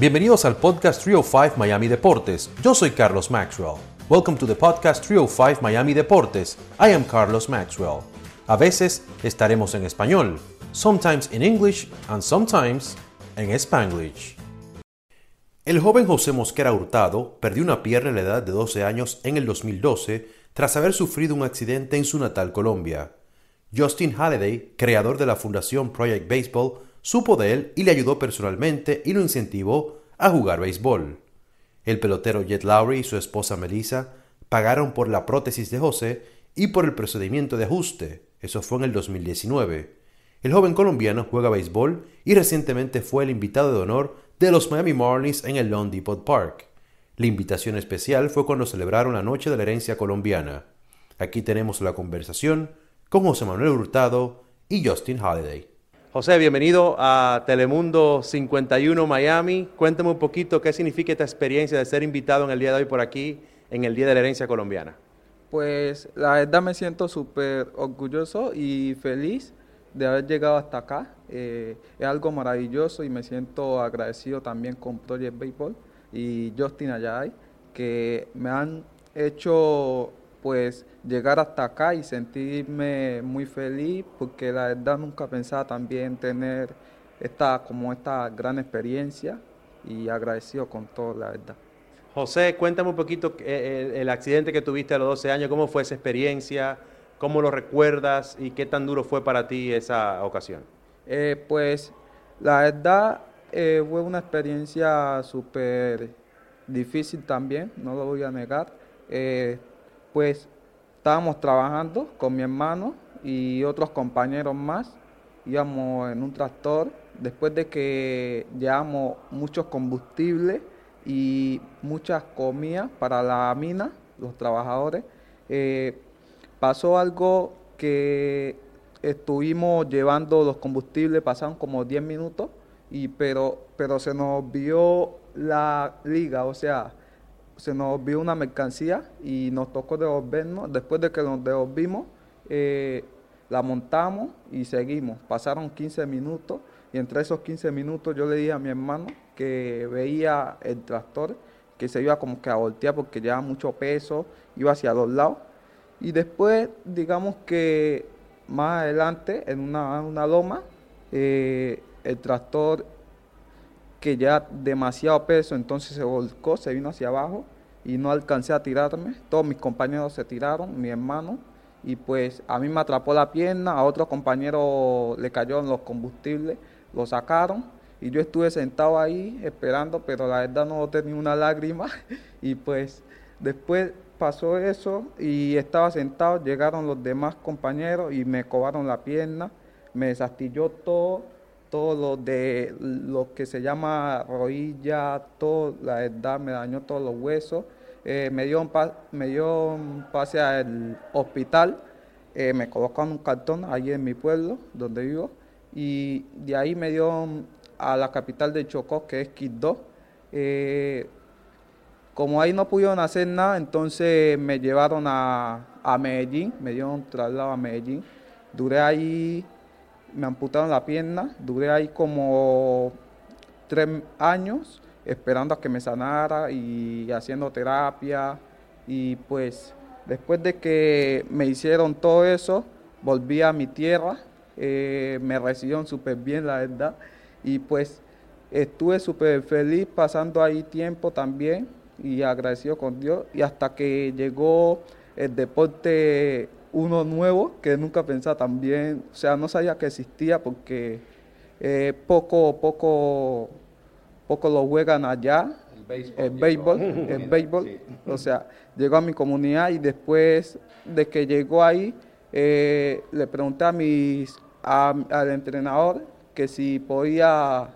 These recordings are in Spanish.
Bienvenidos al podcast 305 Miami Deportes. Yo soy Carlos Maxwell. Welcome to the podcast 305 Miami Deportes. I am Carlos Maxwell. A veces estaremos en español, sometimes in English and sometimes en Spanglish. El joven José Mosquera Hurtado perdió una pierna a la edad de 12 años en el 2012 tras haber sufrido un accidente en su natal Colombia. Justin Halliday, creador de la fundación Project Baseball, supo de él y le ayudó personalmente y lo incentivó a jugar béisbol. El pelotero Jet Lowry y su esposa Melissa pagaron por la prótesis de José y por el procedimiento de ajuste. Eso fue en el 2019. El joven colombiano juega béisbol y recientemente fue el invitado de honor de los Miami Marlins en el Lone Depot Park. La invitación especial fue cuando celebraron la Noche de la Herencia Colombiana. Aquí tenemos la conversación con José Manuel Hurtado y Justin Halliday. José, bienvenido a Telemundo 51 Miami. Cuéntame un poquito qué significa esta experiencia de ser invitado en el día de hoy por aquí, en el Día de la Herencia Colombiana. Pues la verdad me siento súper orgulloso y feliz de haber llegado hasta acá. Eh, es algo maravilloso y me siento agradecido también con Project Baseball y Justin Ayay, que me han hecho pues llegar hasta acá y sentirme muy feliz porque la verdad nunca pensaba también tener esta como esta gran experiencia y agradecido con todo la verdad. José, cuéntame un poquito el, eh, eh, el accidente que tuviste a los 12 años, cómo fue esa experiencia, cómo lo recuerdas y qué tan duro fue para ti esa ocasión. Eh, pues la verdad fue una experiencia súper difícil también, no lo voy a negar. Pues estábamos trabajando con mi hermano y otros compañeros más, íbamos en un tractor, después de que llevamos muchos combustibles y muchas comidas para la mina, los trabajadores, eh, pasó algo que estuvimos llevando los combustibles, pasaron como 10 minutos, y, pero, pero se nos vio la liga, o sea, se nos vio una mercancía y nos tocó devolvernos. Después de que nos devolvimos, eh, la montamos y seguimos. Pasaron 15 minutos y entre esos 15 minutos yo le dije a mi hermano que veía el tractor que se iba como que a voltear porque llevaba mucho peso, iba hacia los lados. Y después, digamos que más adelante, en una, una loma, eh, el tractor que ya demasiado peso, entonces se volcó, se vino hacia abajo y no alcancé a tirarme. Todos mis compañeros se tiraron, mi hermano, y pues a mí me atrapó la pierna, a otro compañero le cayeron los combustibles, lo sacaron y yo estuve sentado ahí esperando, pero la verdad no tenía una lágrima y pues después pasó eso y estaba sentado, llegaron los demás compañeros y me cobaron la pierna, me desastilló todo todo de lo que se llama rodilla, todo, la edad me dañó todos los huesos. Eh, me, dio un me dio un pase al hospital, eh, me colocaron un cartón ahí en mi pueblo, donde vivo, y de ahí me dio a la capital de Chocó, que es Quito. Eh, como ahí no pudieron hacer nada, entonces me llevaron a, a Medellín, me dieron traslado a Medellín. Duré ahí me amputaron la pierna, duré ahí como tres años esperando a que me sanara y haciendo terapia. Y pues después de que me hicieron todo eso, volví a mi tierra, eh, me recibieron súper bien la verdad. Y pues estuve súper feliz pasando ahí tiempo también y agradecido con Dios. Y hasta que llegó el deporte uno nuevo que nunca pensaba también, o sea, no sabía que existía porque eh, poco, poco, poco lo juegan allá, el béisbol, el béisbol, o sea, llegó a mi comunidad y después de que llegó ahí, eh, le pregunté a mis, al entrenador que si podía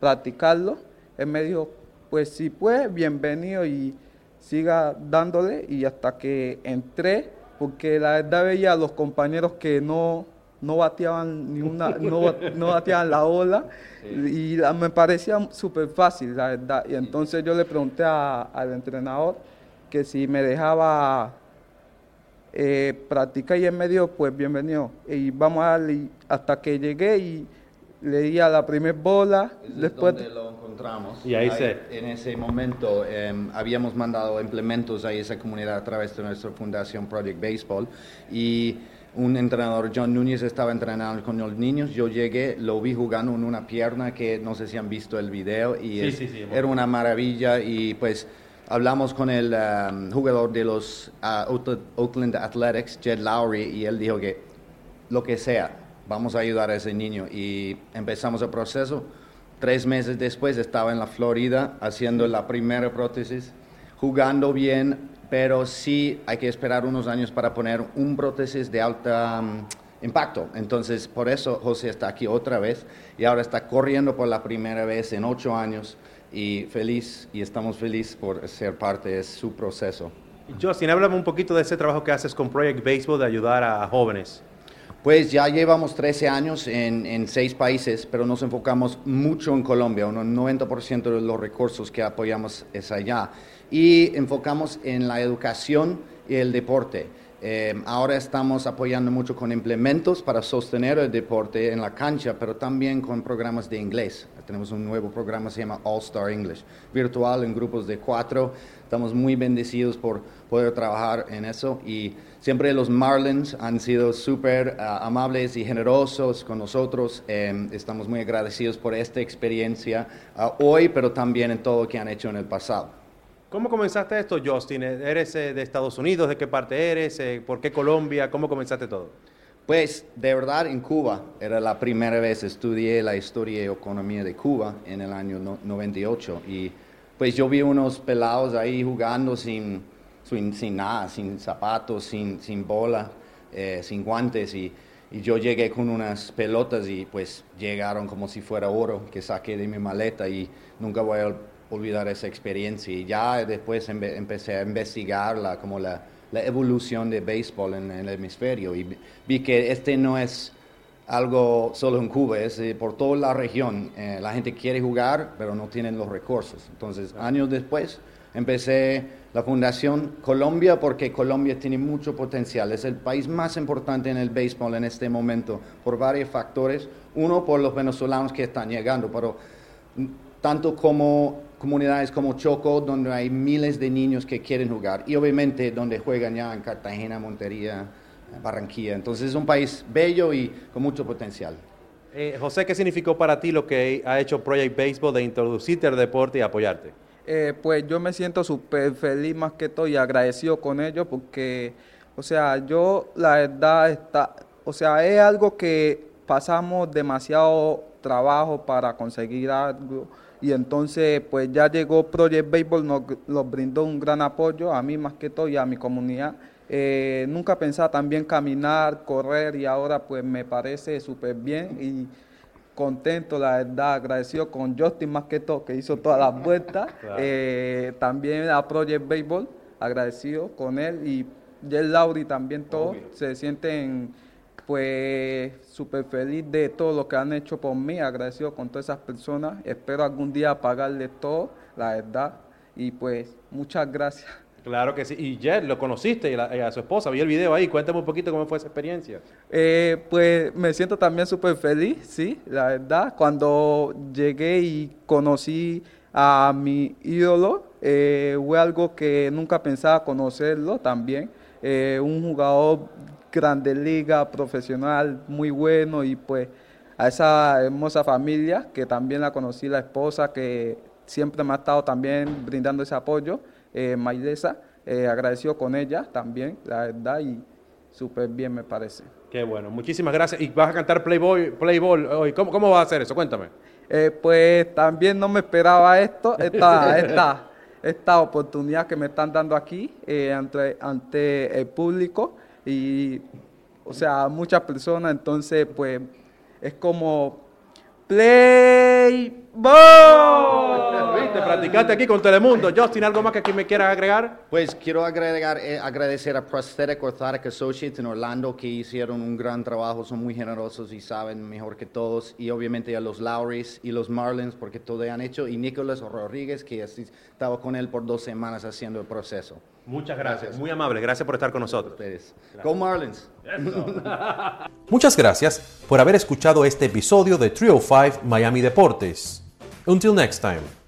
practicarlo, él me dijo, pues si puede, bienvenido y siga dándole y hasta que entré porque la verdad veía a los compañeros que no, no bateaban ni una, no, no bateaban la ola y me parecía súper fácil, la verdad. Y entonces yo le pregunté al entrenador que si me dejaba eh, practicar y en medio, pues bienvenido. Y vamos a darle hasta que llegué y le di a la primera bola. después, encontramos. Y ahí se- En ese momento em, habíamos mandado implementos a esa comunidad a través de nuestra fundación Project Baseball y un entrenador, John Núñez, estaba entrenando con los niños. Yo llegué, lo vi jugando en una pierna que no sé si han visto el video y Sí, es- sí, sí, era una maravilla y pues hablamos con el um, jugador de los Oakland- Oakland Athletics, Jed Lowry, y él dijo que lo que sea, vamos a ayudar a ese niño. Y empezamos el proceso. Tres meses después estaba en la Florida haciendo la primera prótesis, jugando bien, pero sí hay que esperar unos años para poner un prótesis de alta mm, impacto. Entonces, por eso José está aquí otra vez y ahora está corriendo por la primera vez en ocho años y feliz, y estamos felices por ser parte de su proceso. Justin, háblame un poquito de ese trabajo que haces con Project Baseball de ayudar a jóvenes. Pues ya llevamos 13 años en, seis países, pero nos enfocamos mucho en Colombia. Un 90% de los recursos que apoyamos es allá. Y enfocamos en la educación y el deporte. Eh, ahora estamos apoyando mucho con implementos para sostener el deporte en la cancha, pero también con programas de inglés. Tenemos un nuevo programa que se llama All Star English, virtual en grupos de cuatro. Estamos muy bendecidos por poder trabajar en eso y siempre los Marlins han sido súper ah, amables y generosos con nosotros. Eh, estamos muy agradecidos por esta experiencia ah, hoy, pero también en todo lo que han hecho en el pasado. ¿Cómo comenzaste esto, Justin? ¿Eres eh, de Estados Unidos? ¿De qué parte eres? Eh, ¿Por qué Colombia? ¿Cómo comenzaste todo? Pues de verdad en Cuba era la primera vez estudié la historia y economía de Cuba en el año no- 98 y pues yo vi unos pelados ahí jugando sin, sin, sin nada, sin zapatos, sin, sin bola, eh, sin guantes y, y yo llegué con unas pelotas y pues llegaron como si fuera oro que saqué de mi maleta y nunca voy a olvidar esa experiencia y ya después empe- empecé a investigar la, como la, la evolución de béisbol en, el hemisferio y vi- que este no es algo solo en Cuba, es eh, por toda la región. Eh, la gente quiere jugar, pero no tienen los recursos. Entonces, años después, empecé la Fundación Colombia porque Colombia tiene mucho potencial. Es el país más importante en el béisbol en este momento por varios factores. Uno, por los venezolanos que están llegando, pero tanto como comunidades como Choco, donde hay miles de niños que quieren jugar, y obviamente donde juegan ya en Cartagena, Montería, Barranquilla. Entonces es un país bello y con mucho potencial. Eh, José, ¿qué significó para ti lo que ha hecho Project Baseball de introducirte al deporte y apoyarte? Eh, pues yo me siento súper feliz más que todo y agradecido con ellos porque, o sea, yo la verdad está, o sea, es algo que pasamos demasiado trabajo para conseguir algo y entonces pues ya llegó Project Baseball, nos, nos brindó un gran apoyo a mí más que todo y a mi comunidad. Eh, nunca pensaba también caminar, correr y ahora pues me parece súper bien y contento, la verdad, agradecido con Justin más que todo, que hizo todas las vueltas. Claro. Eh, también a Project Baseball, agradecido con él y Jel Lauri también todos Obvio. se sienten pues súper feliz de todo lo que han hecho por mí, agradecido con todas esas personas. Espero algún día pagarles todo, la verdad. Y pues muchas gracias. Claro que sí. Y Jet, lo conociste y, la- y a su esposa, vi el video ahí. Cuéntame un poquito cómo fue esa experiencia. Eh, pues me siento también súper feliz, sí, la verdad. Cuando llegué y conocí a mi ídolo, eh, fue algo que nunca pensaba conocerlo también. Eh, un jugador grande liga, profesional, muy bueno y pues a esa hermosa familia que también la conocí, la esposa que siempre me ha estado también brindando ese apoyo, eh, Mailesa, eh, agradecido con ella también, la verdad, y súper bien me parece. Qué bueno. Muchísimas gracias. ¿Y vas a cantar Playboy, Playboy hoy? ¿Cómo, ¿Cómo vas a hacer eso? Cuéntame. Eh, pues también no me esperaba esto, esta, esta, esta oportunidad que me están dando aquí eh, ante, ante el público y, o sea, muchas personas, entonces pues es como Play Ball. ¿Viste? Practicaste aquí con Telemundo. Justin, ¿algo más que aquí me quieras agregar? Pues quiero agregar, eh, agradecer a Prosthetic Orthotic Associates en Orlando que hicieron un gran trabajo, son muy generosos y saben mejor que todos. Y obviamente a los Lowrys y los Marlins porque todo han hecho. Y Nicolás Rodríguez que así- estaba con él por dos semanas haciendo el proceso. Muchas gracias. Muy amable. Gracias por estar con nosotros. Ustedes. Go Marlins. Muchas gracias por haber escuchado este episodio de Trio 5 Miami Deportes. Until next time.